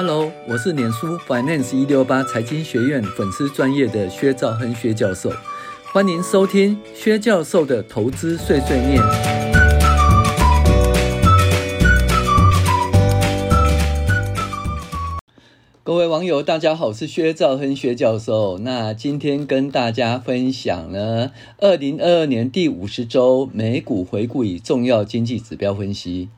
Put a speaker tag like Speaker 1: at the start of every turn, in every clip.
Speaker 1: Hello，我是脸书 Finance 一六八财经学院粉丝专业的薛兆亨薛教授，欢迎收听薛教授的投资碎碎念。各位网友，大家好，我是薛兆亨薛教授。那今天跟大家分享呢，二零二二年第五十周美股回顾与重要经济指标分析。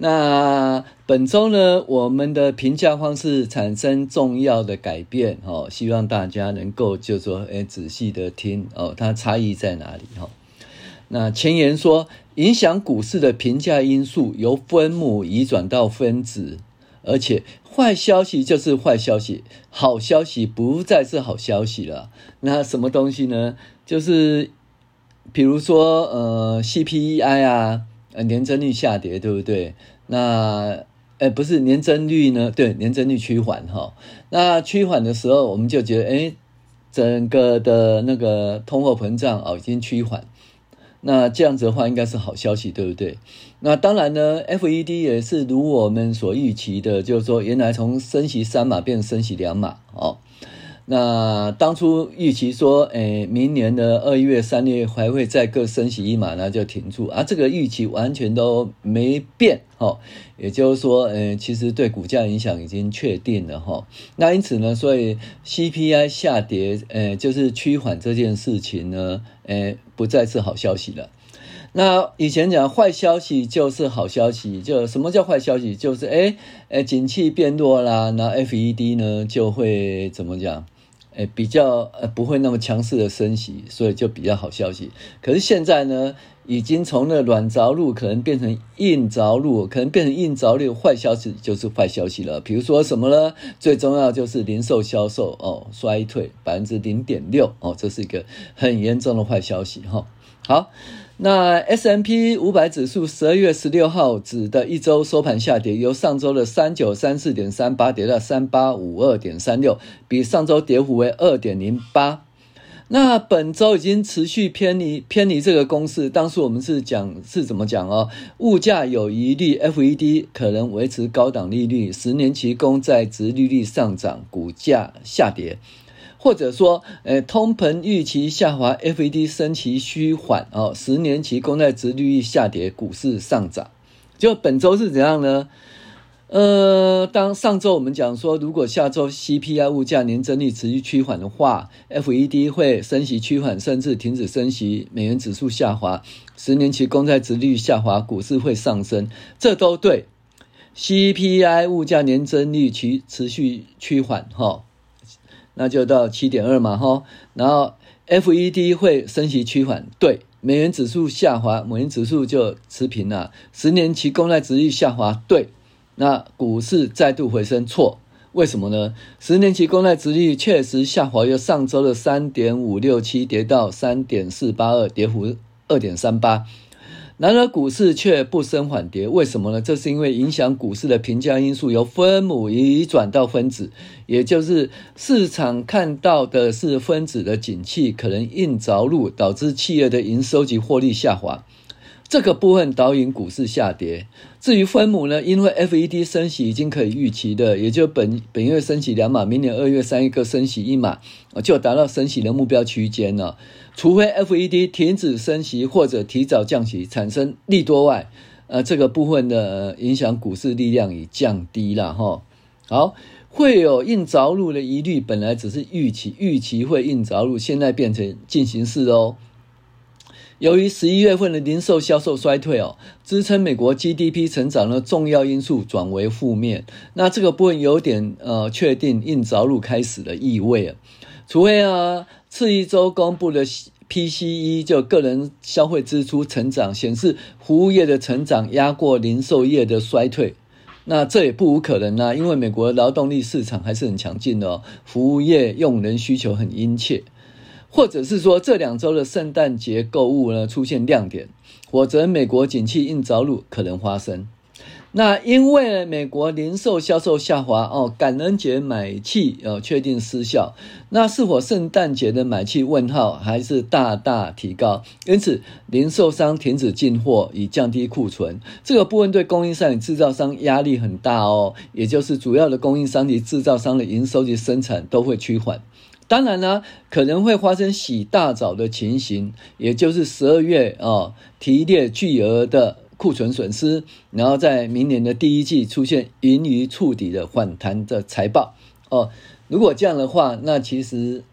Speaker 1: 那本周呢，我们的评价方式产生重要的改变，哦，希望大家能够就说，哎，仔细的听，哦，它差异在哪里，哈。那前言说，影响股市的评价因素由分母移转到分子，而且坏消息就是坏消息，好消息不再是好消息了。那什么东西呢？就是比如说，呃，CPI 啊。年增率下跌，对不对？那，呃，不是年增率呢？对，年增率趋缓哈。那趋缓的时候，我们就觉得，哎，整个的那个通货膨胀哦，已经趋缓。那这样子的话，应该是好消息，对不对？那当然呢，FED 也是如我们所预期的，就是说，原来从升息三码变升息两码哦。那当初预期说，诶，明年的二月、三月还会再各升息一码，那就停住啊。这个预期完全都没变，哈。也就是说，诶，其实对股价影响已经确定了，哈。那因此呢，所以 CPI 下跌，诶，就是趋缓这件事情呢，诶，不再是好消息了。那以前讲坏消息就是好消息，就什么叫坏消息？就是诶，诶，景气变弱啦，那 FED 呢就会怎么讲？诶，比较呃不会那么强势的升息，所以就比较好消息。可是现在呢，已经从那软着陆可能变成硬着陆，可能变成硬着陆，坏消息就是坏消息了。比如说什么呢？最重要就是零售销售哦衰退百分之零点六哦，这是一个很严重的坏消息哈、好。那 S M P 五百指数十二月十六号指的一周收盘下跌，由上周的三九三四点三八跌到三八五二点三六，比上周跌幅为二点零八。那本周已经持续偏离偏离这个公式，当时我们是讲是怎么讲哦？物价有疑虑，FED 可能维持高档利率，十年期公债殖利率上涨，股价下跌。或者说，呃，通膨预期下滑，FED 升息趋缓，哦，十年期公债殖利率下跌，股市上涨。就本周是怎样呢？呃，当上周我们讲说，如果下周 CPI 物价年增率持续趋缓的话，FED 会升息趋缓，甚至停止升息，美元指数下滑，十年期公债殖利率下滑，股市会上升，这都对。CPI 物价年增率持持续趋缓，哈。那就到七点二嘛，哈，然后 FED 会升息趋缓，对，美元指数下滑，美元指数就持平了，十年期公债殖率下滑，对，那股市再度回升，错，为什么呢？十年期公债殖率确实下滑，由上周的三点五六七跌到三点四八二，跌幅二点三八。然而股市却不升反跌，为什么呢？这是因为影响股市的评价因素由分母移转到分子，也就是市场看到的是分子的景气可能硬着陆，导致企业的营收及获利下滑。这个部分导引股市下跌。至于分母呢？因为 FED 升息已经可以预期的，也就本本月升息两码，明年二月、三一个升息一码，就达到升息的目标区间了。除非 FED 停止升息或者提早降息，产生利多外，呃，这个部分的影响股市力量已降低了哈。好，会有硬着陆的疑虑，本来只是预期，预期会硬着陆，现在变成进行式哦。由于十一月份的零售销售衰退哦，支撑美国 GDP 成长的重要因素转为负面，那这个部分有点呃确定硬着陆开始的意味啊。除非啊，次一周公布的 PCE 就个人消费支出成长显示服务业的成长压过零售业的衰退，那这也不无可能啊，因为美国劳动力市场还是很强劲的哦，服务业用人需求很殷切。或者是说这两周的圣诞节购物呢出现亮点，否则美国景气硬着陆可能发生。那因为美国零售销售下滑哦，感恩节买气呃确定失效，那是否圣诞节的买气问号还是大大提高？因此零售商停止进货以降低库存，这个部分对供应商与制造商压力很大哦，也就是主要的供应商及制造商的营收及生产都会趋缓。当然呢，可能会发生洗大澡的情形，也就是十二月哦提列巨额的。库存损失，然后在明年的第一季出现盈余触底的反弹的财报哦。如果这样的话，那其实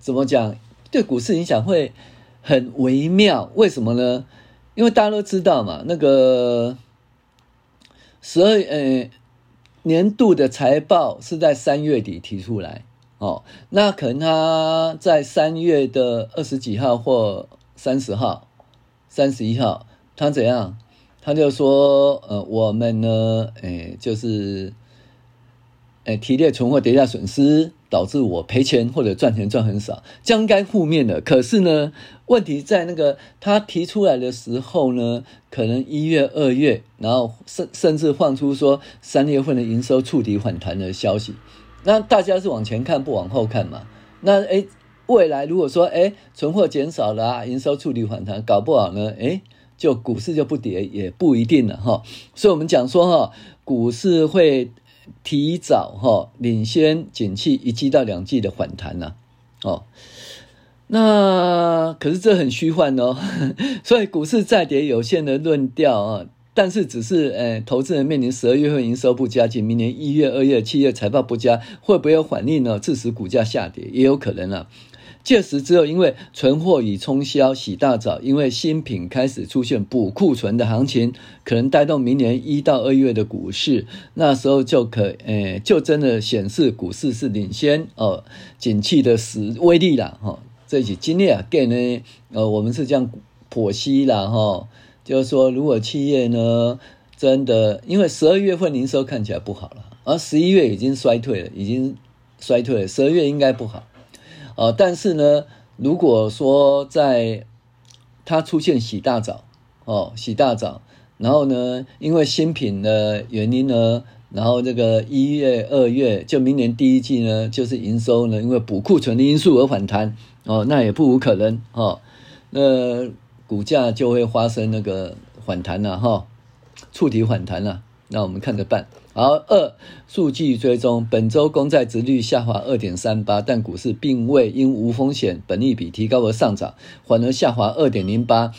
Speaker 1: 怎么讲，对股市影响会很微妙。为什么呢？因为大家都知道嘛，那个十二呃年度的财报是在三月底提出来哦，那可能他在三月的二十几号或三十号、三十一号，他怎样？他就说，呃，我们呢，诶，就是，诶，提列存货跌价损失，导致我赔钱或者赚钱赚很少，将该负面的。可是呢，问题在那个他提出来的时候呢，可能一月、二月，然后甚甚至放出说三月份的营收触底反弹的消息，那大家是往前看不往后看嘛？那诶，未来如果说诶，存货减少了啊，营收触底反弹，搞不好呢，诶。就股市就不跌也不一定了哈，所以我们讲说哈，股市会提早哈领先景气一季到两季的反弹呐，哦，那可是这很虚幻哦，所以股市再跌有限的论调啊，但是只是诶投资人面临十二月份营收不佳，及明年一月、二月、七月财报不佳，会不会有反应呢？致使股价下跌也有可能啊。届时只有因为存货已冲销，洗大澡，因为新品开始出现补库存的行情，可能带动明年一到二月的股市，那时候就可，诶、就真的显示股市是领先哦，景气的实威力了哈。这一期今天啊，给呢，呃，我们是这样剖析了哈，就是说，如果企业呢真的因为十二月份营收看起来不好了，而十一月已经衰退了，已经衰退了，十二月应该不好。哦，但是呢，如果说在它出现洗大澡，哦，洗大澡，然后呢，因为新品的原因呢，然后这个一月、二月，就明年第一季呢，就是营收呢，因为补库存的因素而反弹，哦，那也不无可能，哦，那股价就会发生那个反弹了，哈、触底反弹了，那我们看着办。好，二数据追踪，本周公债殖率下滑二点三八，但股市并未因无风险、本益比提高而上涨，反而下滑二点零八，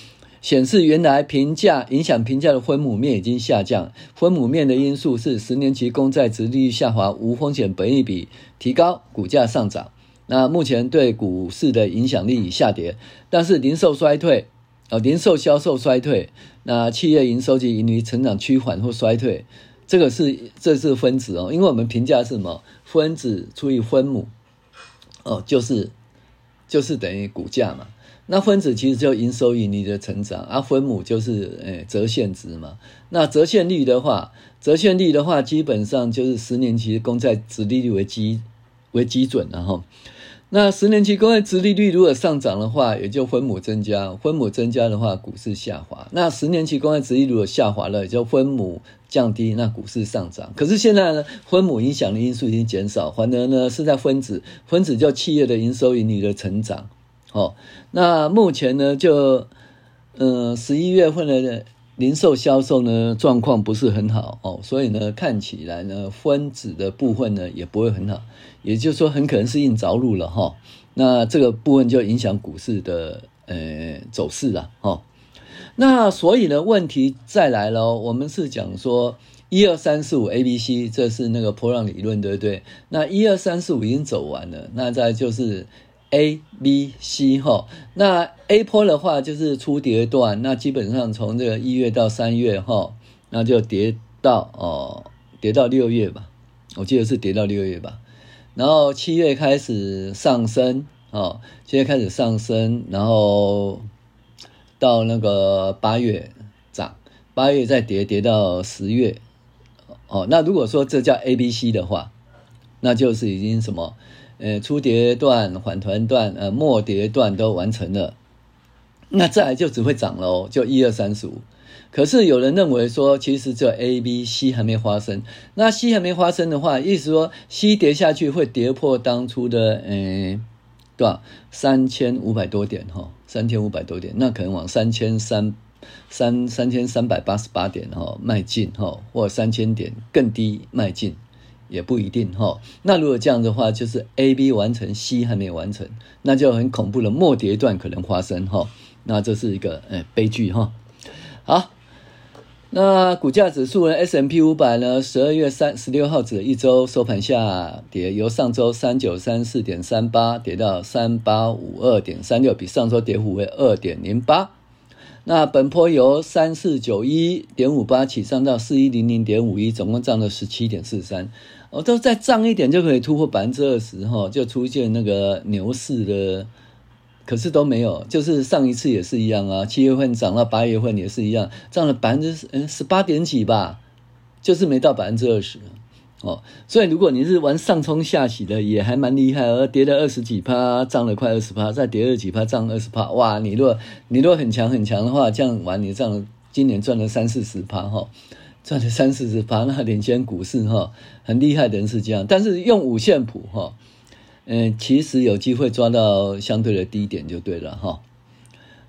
Speaker 1: 显示原来评价影响评价的分母面已经下降。分母面的因素是十年期公债殖利率下滑，无风险本益比提高，股价上涨。那目前对股市的影响力已下跌，但是零售衰退，呃，零售销售衰退，那企业营收及盈余成长趋缓或衰退。这个是这是分子哦，因为我们评价是什么？分子除以分母，哦，就是就是等于股价嘛。那分子其实就营收盈利的成长，而、啊、分母就是诶折现值嘛。那折现率的话，折现率的话，基本上就是十年期公债殖利率为基为基准然后。那十年期公债殖利率如果上涨的话，也就分母增加，分母增加的话，股市下滑。那十年期公债殖利率如果下滑了，也就分母降低，那股市上涨。可是现在呢，分母影响的因素已经减少，反而呢是在分子，分子叫企业的营收盈利的成长。哦，那目前呢就，嗯十一月份的零售销售呢状况不是很好哦，所以呢看起来呢分子的部分呢也不会很好。也就是说，很可能是硬着陆了哈，那这个部分就影响股市的呃走势了哈。那所以呢，问题再来了，我们是讲说一二三四五 A B C，这是那个波浪理论，对不对？那一二三四五已经走完了，那再就是 A B C 哈。那 A 波的话就是初跌段，那基本上从这个一月到三月哈，那就跌到哦，跌到六月吧，我记得是跌到六月吧。然后七月开始上升，哦，七月开始上升，然后到那个八月涨，八月再跌，跌到十月，哦，那如果说这叫 A、B、C 的话，那就是已经什么，呃，初跌段、反弹段、呃，末跌段都完成了，那再来就只会涨喽，就一二三四五，可是有人认为说，其实这 A、B、C 还没发生。那 C 还没发生的话，意思说 C 跌下去会跌破当初的呃多少三千五百多点哈，三千五百多点，那可能往三千三三三千三百八十八点哈迈进哈，或三千点更低迈进。也不一定哈。那如果这样的话，就是 A、B 完成，C 还没有完成，那就很恐怖的末跌段可能发生哈。那这是一个呃悲剧哈。好。那股价指数呢，S M P 五百呢？十二月三十六号指一周收盘下跌，由上周三九三四点三八跌到三八五二点三六，比上周跌幅为二点零八。那本波由三四九一点五八起涨到四一零零点五一，总共涨了十七点四三。哦，都再涨一点就可以突破百分之二十哈，就出现那个牛市的。可是都没有，就是上一次也是一样啊，七月份涨到八月份也是一样，涨了百分之嗯十八点几吧，就是没到百分之二十哦。所以如果你是玩上冲下洗的，也还蛮厉害，而跌了二十几趴，涨了快二十趴，再跌二十几趴，涨二十趴，哇！你若你若很强很强的话，这样玩你这样今年赚了三四十趴哈，赚了三四十趴，那领先股市哈，很厉害的人是这样，但是用五线谱哈。嗯，其实有机会抓到相对的低点就对了哈。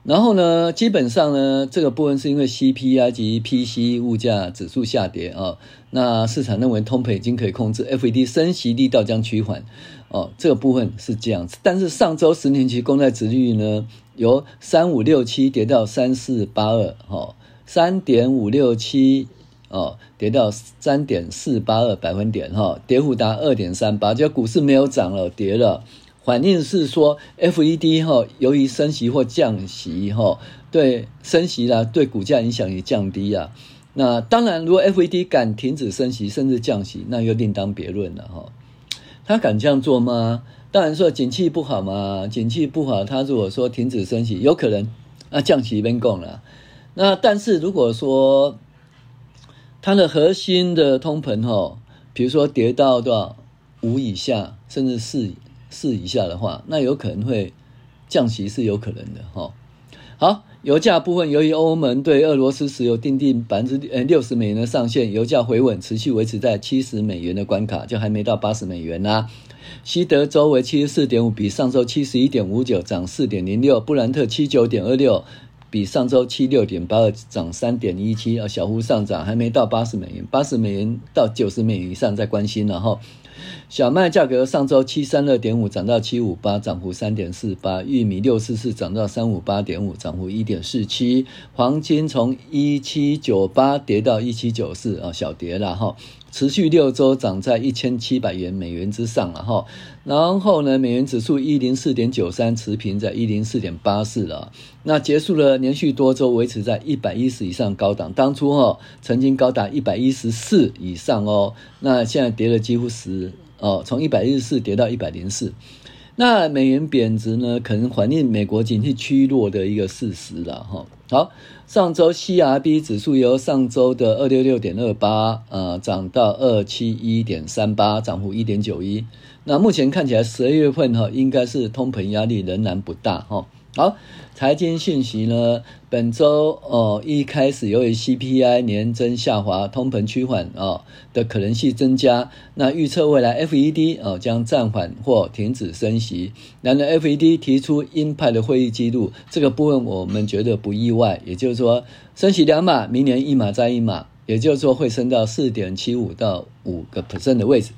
Speaker 1: 然后呢，基本上呢，这个部分是因为 CPI 及 PC 物价指数下跌啊，那市场认为通膨已经可以控制，FED 升息力道将趋缓哦，这个部分是这样子。但是上周十年期公债殖率呢，由三五六七跌到三四八二，哈，三点五六七。哦，跌到三点四八二百分点，哈，跌幅达二点三八，就股市没有涨了，跌了。反应是说，FED 哈，由于升息或降息，哈，对升息啦，对股价影响也降低啊。那当然，如果 FED 敢停止升息，甚至降息，那又另当别论了，哈。他敢这样做吗？当然说，景气不好嘛，景气不好，他如果说停止升息，有可能那降息边供了。那但是如果说，它的核心的通膨哈，比如说跌到多少五以下，甚至四四以下的话，那有可能会降息是有可能的哈。好，油价部分，由于欧盟对俄罗斯石油订定百分之呃六十美元的上限，油价回稳，持续维持在七十美元的关卡，就还没到八十美元呐、啊。西德州为七十四点五，比上周七十一点五九涨四点零六，布兰特七九点二六。比上周七六点八二涨三点一七啊，小幅上涨，还没到八十美元，八十美元到九十美元以上再关心了哈。小麦价格上周七三二点五涨到七五八，涨幅三点四八。玉米六四四涨到三五八点五，涨幅一点四七。黄金从一七九八跌到一七九四啊，小跌了哈。持续六周涨在一千七百元美元之上了哈。然后呢，美元指数一零四点九三持平在一零四点八四了。那结束了连续多周维持在一百一十以上高档，当初哈曾经高达一百一十四以上哦。那现在跌了几乎十。哦，从一百一十四跌到一百零四，那美元贬值呢，可能反映美国经济趋弱的一个事实了哈。好，上周 CRB 指数由上周的二六六点二八，呃，涨到二七一点三八，涨幅一点九一。那目前看起来十二月份哈，应该是通膨压力仍然不大哈。好，财经讯息呢？本周哦，一开始由于 CPI 年增下滑，通膨趋缓哦的可能性增加。那预测未来 FED 哦将暂缓或停止升息。然而 FED 提出鹰派的会议记录，这个部分我们觉得不意外。也就是说，升息两码，明年一码再一码，也就是说会升到四点七五到五个 percent 的位置。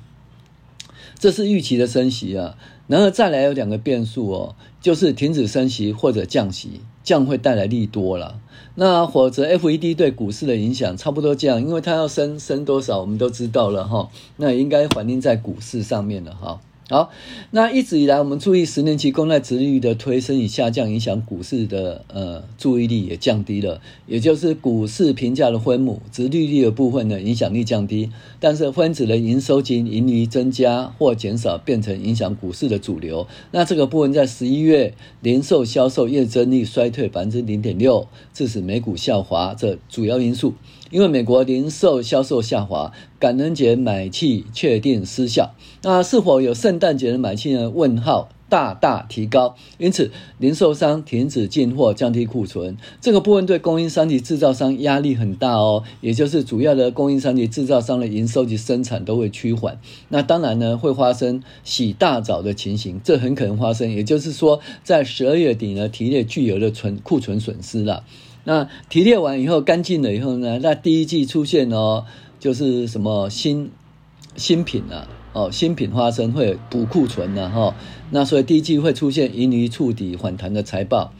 Speaker 1: 这是预期的升息啊。然后再来有两个变数哦，就是停止升息或者降息，降会带来利多了。那或者 FED 对股市的影响差不多这样，因为它要升升多少，我们都知道了哈。那应该反映在股市上面了哈。好，那一直以来我们注意十年期公债殖利率的推升与下降，影响股市的呃注意力也降低了，也就是股市评价的分母殖利率的部分呢影响力降低，但是分子的营收及盈余增加或减少变成影响股市的主流。那这个部分在十一月零售销售月增率衰退百分之零点六，致使美股下滑，这主要因素。因为美国零售销售下滑，感恩节买气确定失效。那是否有圣诞节的买气呢？问号。大大提高，因此零售商停止进货，降低库存，这个部分对供应商及制造商压力很大哦。也就是主要的供应商及制造商的营收及生产都会趋缓。那当然呢，会发生洗大澡的情形，这很可能发生。也就是说，在十二月底呢，提列巨额的存库存损失了。那提炼完以后，干净了以后呢，那第一季出现哦，就是什么新新品啊。哦，新品发生会补库存的哈，那所以第一季会出现盈余触底反弹的财报。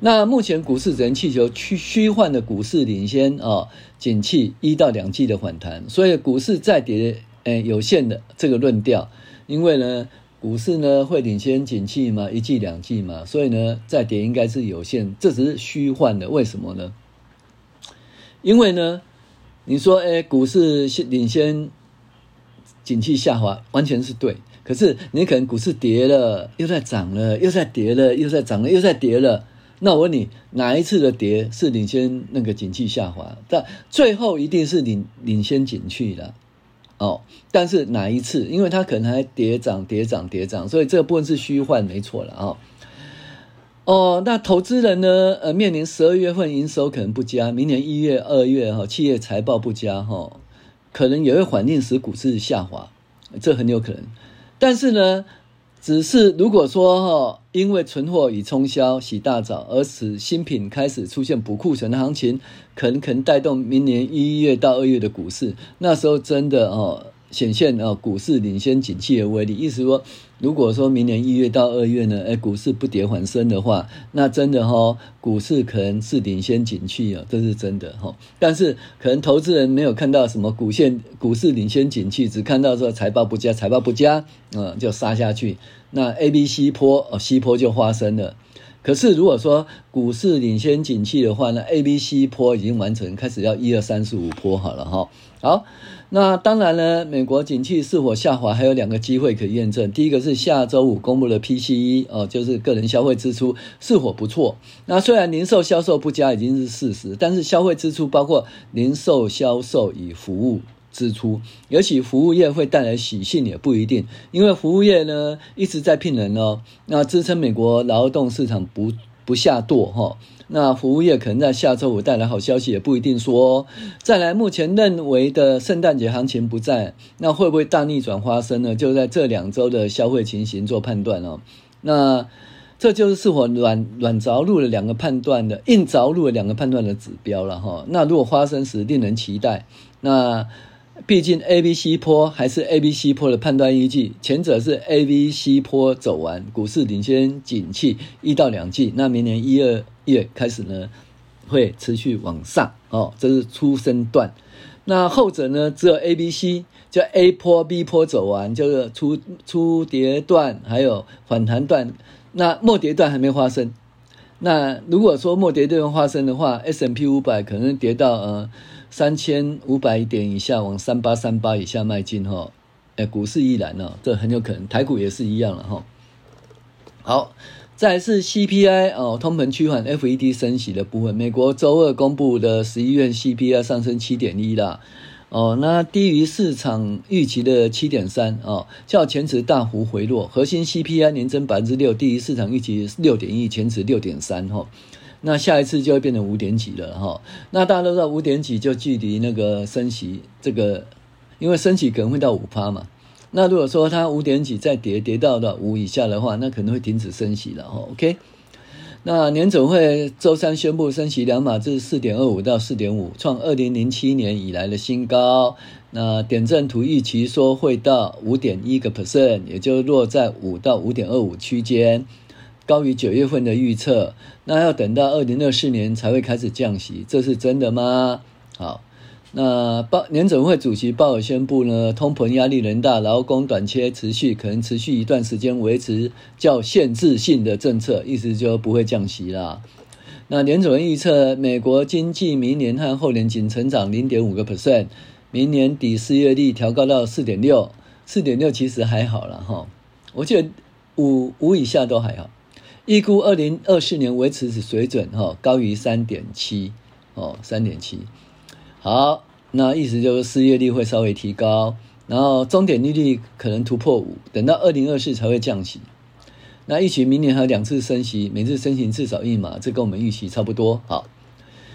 Speaker 1: 那目前股市只能祈求虚虚幻的股市领先哦，景气一到两季的反弹，所以股市再跌诶有限的这个论调，因为呢股市呢会领先景气嘛，一季两季嘛，所以呢再跌应该是有限，这只是虚幻的，为什么呢？因为呢你说诶股市领先。景气下滑完全是对，可是你可能股市跌了，又在涨了，又在跌了，又在涨了，又在跌了。那我问你，哪一次的跌是领先那个景气下滑？但最后一定是领领先景气的哦。但是哪一次？因为它可能还跌涨跌涨跌涨，所以这个部分是虚幻，没错了哦。哦，那投资人呢？呃，面临十二月份营收可能不佳，明年一月、二月哈，企业财报不佳哈。可能也会反映使股市下滑，这很有可能。但是呢，只是如果说哈，因为存货已冲销、洗大澡，而使新品开始出现补库存的行情，可能可能带动明年一月到二月的股市，那时候真的哦。显现啊，股市领先景气的威力。意思说，如果说明年一月到二月呢，哎，股市不跌反升的话，那真的哈，股市可能是领先景气啊，这是真的哈。但是可能投资人没有看到什么股线，股市领先景气，只看到说财报不佳，财报不佳，嗯，就杀下去。那 A、B、C 波哦，C 波就发生了。可是如果说股市领先景气的话呢，A、B、C 波已经完成，开始要一二三四五波好了哈。好。那当然呢，美国景气是否下滑还有两个机会可以验证。第一个是下周五公布的 PCE 哦，就是个人消费支出是否不错。那虽然零售销售不佳已经是事实，但是消费支出包括零售销售与服务支出，尤其服务业会带来喜讯也不一定，因为服务业呢一直在聘人哦，那支撑美国劳动市场不不下堕哈。那服务业可能在下周五带来好消息，也不一定说。再来，目前认为的圣诞节行情不在，那会不会大逆转发生呢？就在这两周的消费情形做判断哦。那这就是是否软软着陆的两个判断的硬着陆的两个判断的指标了哈。那如果发生时，令人期待。那毕竟 A、B、C 波还是 A、B、C 波的判断依据，前者是 A、B、C 波走完，股市领先景气一到两季，那明年一二。月开始呢，会持续往上哦，这是初升段。那后者呢，只有 A、B、C，叫 A 波、B 波走完，就是初初跌段，还有反弹段。那末跌段还没发生。那如果说末跌段发生的话，S M P 五百可能跌到呃三千五百点以下，往三八三八以下迈进哈。哎，股市依然哦，这很有可能，台股也是一样了哈。好。再来是 CPI 哦，通膨趋缓，FED 升息的部分。美国周二公布的十一月 CPI 上升七点一啦，哦，那低于市场预期的七点三哦，较前值大幅回落。核心 CPI 年增百分之六，低于市场预期六点一，前值六点三哈。那下一次就会变成五点几了哈。那大家都知道五点几就距离那个升息这个，因为升息可能会到五趴嘛。那如果说它五点几再跌跌到到五以下的话，那可能会停止升息了哈。OK，那年总会周三宣布升息两码，至四点二五到四点五，创二零零七年以来的新高。那点阵图预期说会到五点一个 percent，也就落在五到五点二五区间，高于九月份的预测。那要等到二零二四年才会开始降息，这是真的吗？好。那鲍联准会主席鲍尔宣布呢，通膨压力仍大，劳工短缺持续，可能持续一段时间，维持较限制性的政策，意思就不会降息啦。那联准会预测美国经济明年和后年仅成长零点五个 percent，明年底失业率调高到四点六，四点六其实还好了哈，我觉得五五以下都还好，预估二零二四年维持此水准哈，高于三点七哦，三点七。好，那意思就是失业率会稍微提高，然后终点利率可能突破五，等到二零二四才会降息。那预期明年还有两次升息，每次升息至少一码，这跟我们预期差不多。好，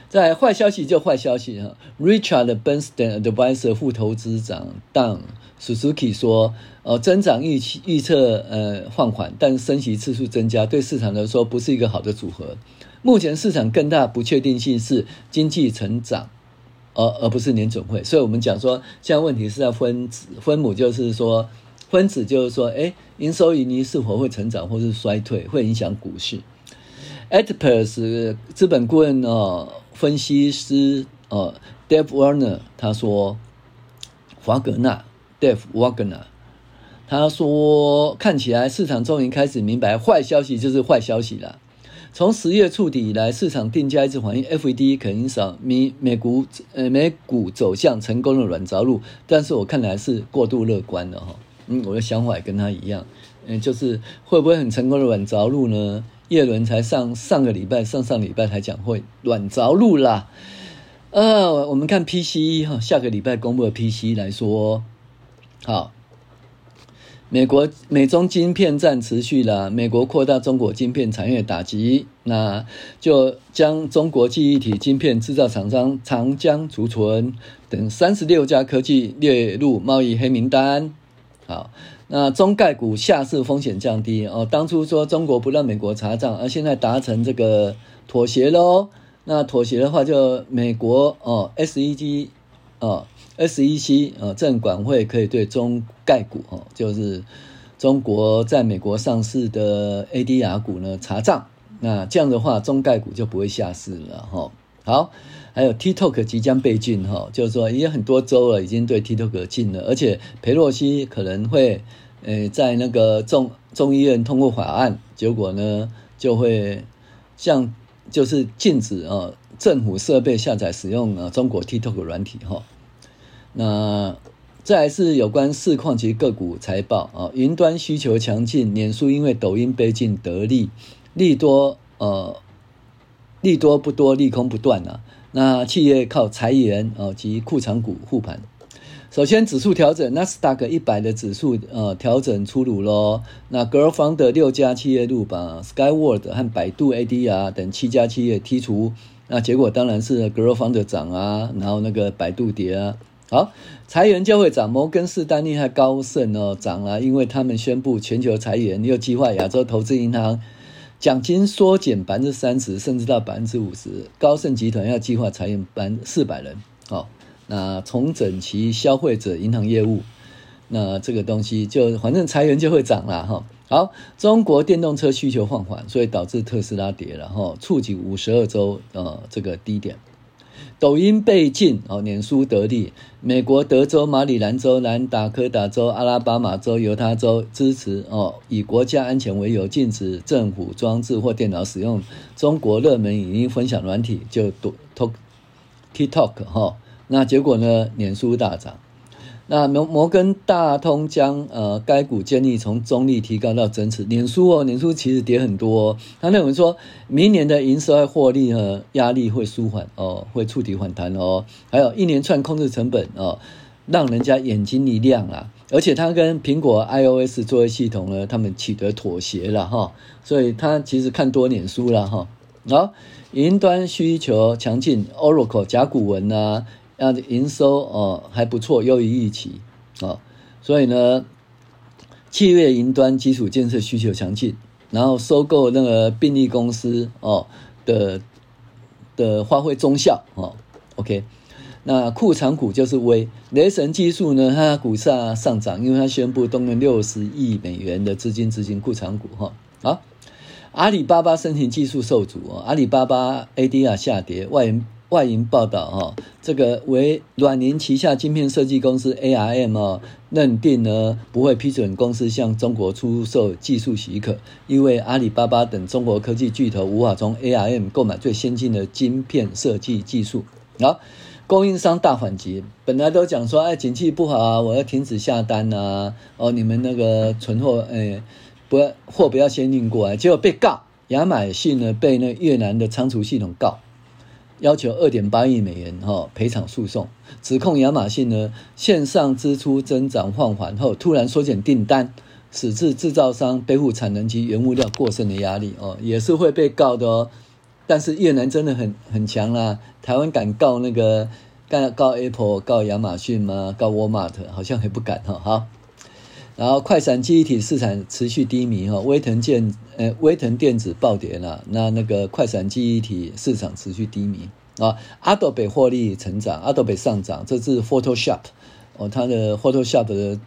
Speaker 1: 在坏消息就坏消息哈。Richard Bernstein Advisor 副投资长 Don Suzuki 说，呃，增长预期预测呃放缓，但升息次数增加，对市场来说不是一个好的组合。目前市场更大不确定性是经济成长，而而不是年准会。所以我们讲说，现在问题是在分子分母，就是说。分子就是说，哎，营收盈利是否会成长或是衰退，会影响股市。Epicus 资本顾问哦，分析师哦，Dave Warner 他说，华格纳 Dave Wagner 他说，看起来市场终于开始明白，坏消息就是坏消息了。从十月触底以来，市场定价一直反映 FED 可能少美美股呃美股走向成功的软着陆，但是我看来是过度乐观了哈。嗯，我的想法也跟他一样，嗯，就是会不会很成功的软着陆呢？叶伦才上上个礼拜、上上礼拜才讲会软着陆啦。呃，我们看 PCE 哈，下个礼拜公布的 PCE 来说，好，美国美中晶片战持续了，美国扩大中国晶片产业打击，那就将中国记忆体晶片制造厂商长江、储存等三十六家科技列入贸易黑名单。好，那中概股下市风险降低哦。当初说中国不让美国查账，而现在达成这个妥协喽。那妥协的话，就美国哦，SEG 哦，SEC 哦，证管会可以对中概股哦，就是中国在美国上市的 ADR 股呢查账。那这样的话，中概股就不会下市了哈。好。还有 TikTok 即将被禁哈，就是说已经很多州了，已经对 TikTok 禁了，而且裴洛西可能会，呃，在那个众众议院通过法案，结果呢就会像就是禁止啊政府设备下载使用啊中国 TikTok 软体哈。那再来是有关市况及个股财报啊，云端需求强劲，脸书因为抖音被禁得利，利多呃利多不多，利空不断啊。那企业靠裁员啊及库藏股护盘。首先，指数调整，纳斯达克一百的指数呃调整出炉喽。那 g i r l f o n d 六家企业入榜，Skyworth 和百度 ADR 等七家企业剔除。那结果当然是 g i r l f o n d 涨啊，然后那个百度跌啊。好，裁员就会涨，摩根士丹利和高盛哦涨了，因为他们宣布全球裁员，又计划亚洲投资银行。奖金缩减百分之三十，甚至到百分之五十。高盛集团要计划裁员百四百人，好，那重整其消费者银行业务，那这个东西就反正裁员就会涨了哈。好，中国电动车需求放缓，所以导致特斯拉跌了哈，触及五十二周呃这个低点。抖音被禁哦，脸书得利。美国德州、马里兰州、南达科达州、阿拉巴马州、犹他州支持哦，以国家安全为由禁止政府装置或电脑使用中国热门影音分享软体，就 TikTok 哈。那结果呢？脸书大涨。那摩摩根大通将呃该股建议从中立提高到增持。脸书哦，脸书其实跌很多。他认为说，明年的营收和获利和压力会舒缓哦，会触底反弹哦。还有一连串控制成本哦，让人家眼睛一亮啊。而且他跟苹果 iOS 作业系统呢，他们取得妥协了哈，所以他其实看多脸书了哈。好，云端需求强劲，Oracle 甲骨文啊。那营收哦还不错，优于预期哦，所以呢，企业云端基础建设需求强劲，然后收购那个病例公司哦的的发挥中效哦，OK，那库藏股就是微雷神技术呢，它股价上涨，因为它宣布动用六十亿美元的资金资金库藏股哈，好，阿里巴巴申请技术受阻哦，阿里巴巴 ADR 下跌，外。外银报道，哈，这个为软银旗下晶片设计公司 ARM 哦，认定呢不会批准公司向中国出售技术许可，因为阿里巴巴等中国科技巨头无法从 ARM 购买最先进的晶片设计技术。好，供应商大反击，本来都讲说，哎，景气不好啊，我要停止下单啊，哦，你们那个存货，哎，不要货不要先运过来，结果被告，亚马逊呢被那越南的仓储系统告。要求二点八亿美元哈赔偿诉讼，指控亚马逊呢线上支出增长放缓后突然缩减订单，使制制造商背负产能及原物料过剩的压力哦，也是会被告的哦。但是越南真的很很强啦，台湾敢告那个告告 Apple 告亚马逊吗？告 Walmart 好像还不敢哈。好，然后快闪记忆体市场持续低迷哈，威腾电呃威腾电子暴跌了，那那个快闪记忆体市场持续低迷。啊，Adobe 获利成长，Adobe 上涨，这是 Photoshop 哦，它的 Photoshop 的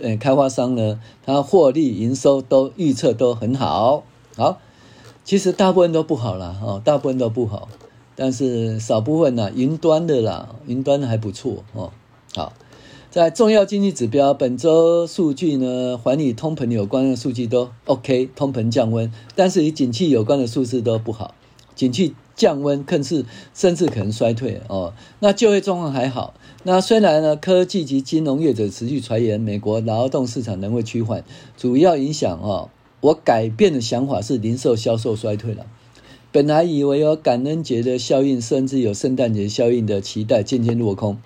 Speaker 1: 呃开发商呢，它获利营收都预测都很好，好，其实大部分都不好啦，哦，大部分都不好，但是少部分呢，云端的啦，云端的还不错哦，好，在重要经济指标本周数据呢，环与通膨有关的数据都 OK，通膨降温，但是与景气有关的数字都不好，景气。降温，更是甚至可能衰退哦。那就业状况还好。那虽然呢，科技及金融业者持续传言，美国劳动市场仍会趋缓，主要影响哦。我改变的想法是，零售销售衰退了。本来以为有感恩节的效应，甚至有圣诞节效应的期待，渐渐落空。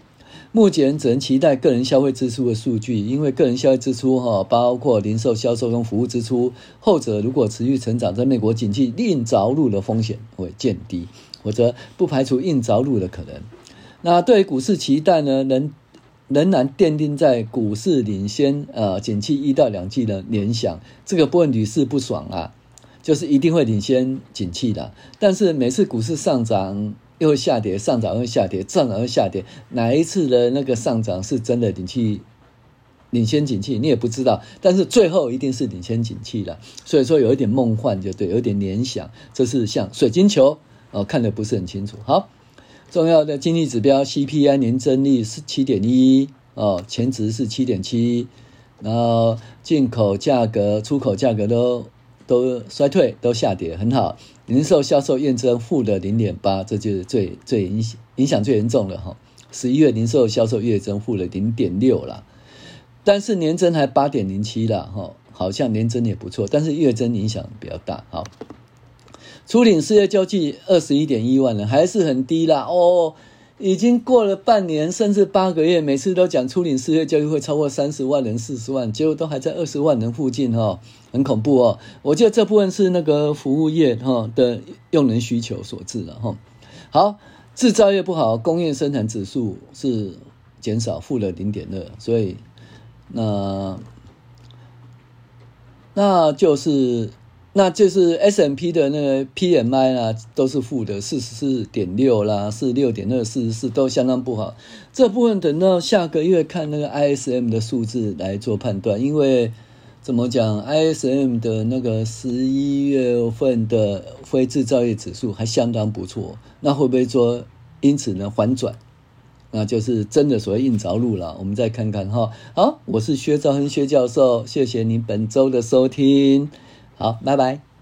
Speaker 1: 目前只能期待个人消费支出的数据，因为个人消费支出哈，包括零售销售跟服务支出，后者如果持续成长，在美国经济硬着陆的风险会渐低，或者不排除硬着陆的可能。那对于股市期待呢，仍仍然奠定在股市领先呃景气一到两季的联想，这个部分屡试不爽啊，就是一定会领先景气的，但是每次股市上涨。又会下跌，上涨又下跌，上涨又下跌。哪一次的那个上涨是真的景气领先景气？你也不知道。但是最后一定是领先景气了。所以说有一点梦幻就对，有点联想。这是像水晶球哦，看的不是很清楚。好，重要的经济指标 CPI 年增率是七点一哦，前值是七点七，然后进口价格、出口价格都。都衰退，都下跌，很好。零售销售验证负的零点八，这就是最最影响影响最严重的哈。十一月零售销售月增负了零点六啦，但是年增还八点零七了哈，好像年增也不错，但是月增影响比较大。好，初领失业救济二十一点一万人，还是很低啦哦。已经过了半年，甚至八个月，每次都讲初领失业救济会超过三十万人、四十万，结果都还在二十万人附近哈，很恐怖哦。我觉得这部分是那个服务业哈的用人需求所致了哈。好，制造业不好，工业生产指数是减少负了零点二，所以那那就是。那就是 S M P 的那个 PMI 啦，都是负的，四十四点六啦，四十六点二，四十四都相当不好。这部分等到下个月看那个 ISM 的数字来做判断，因为怎么讲，ISM 的那个十一月份的非制造业指数还相当不错，那会不会说因此呢反转？那就是真的所谓硬着陆了。我们再看看哈。好，我是薛兆恒薛教授，谢谢您本周的收听。好，拜拜。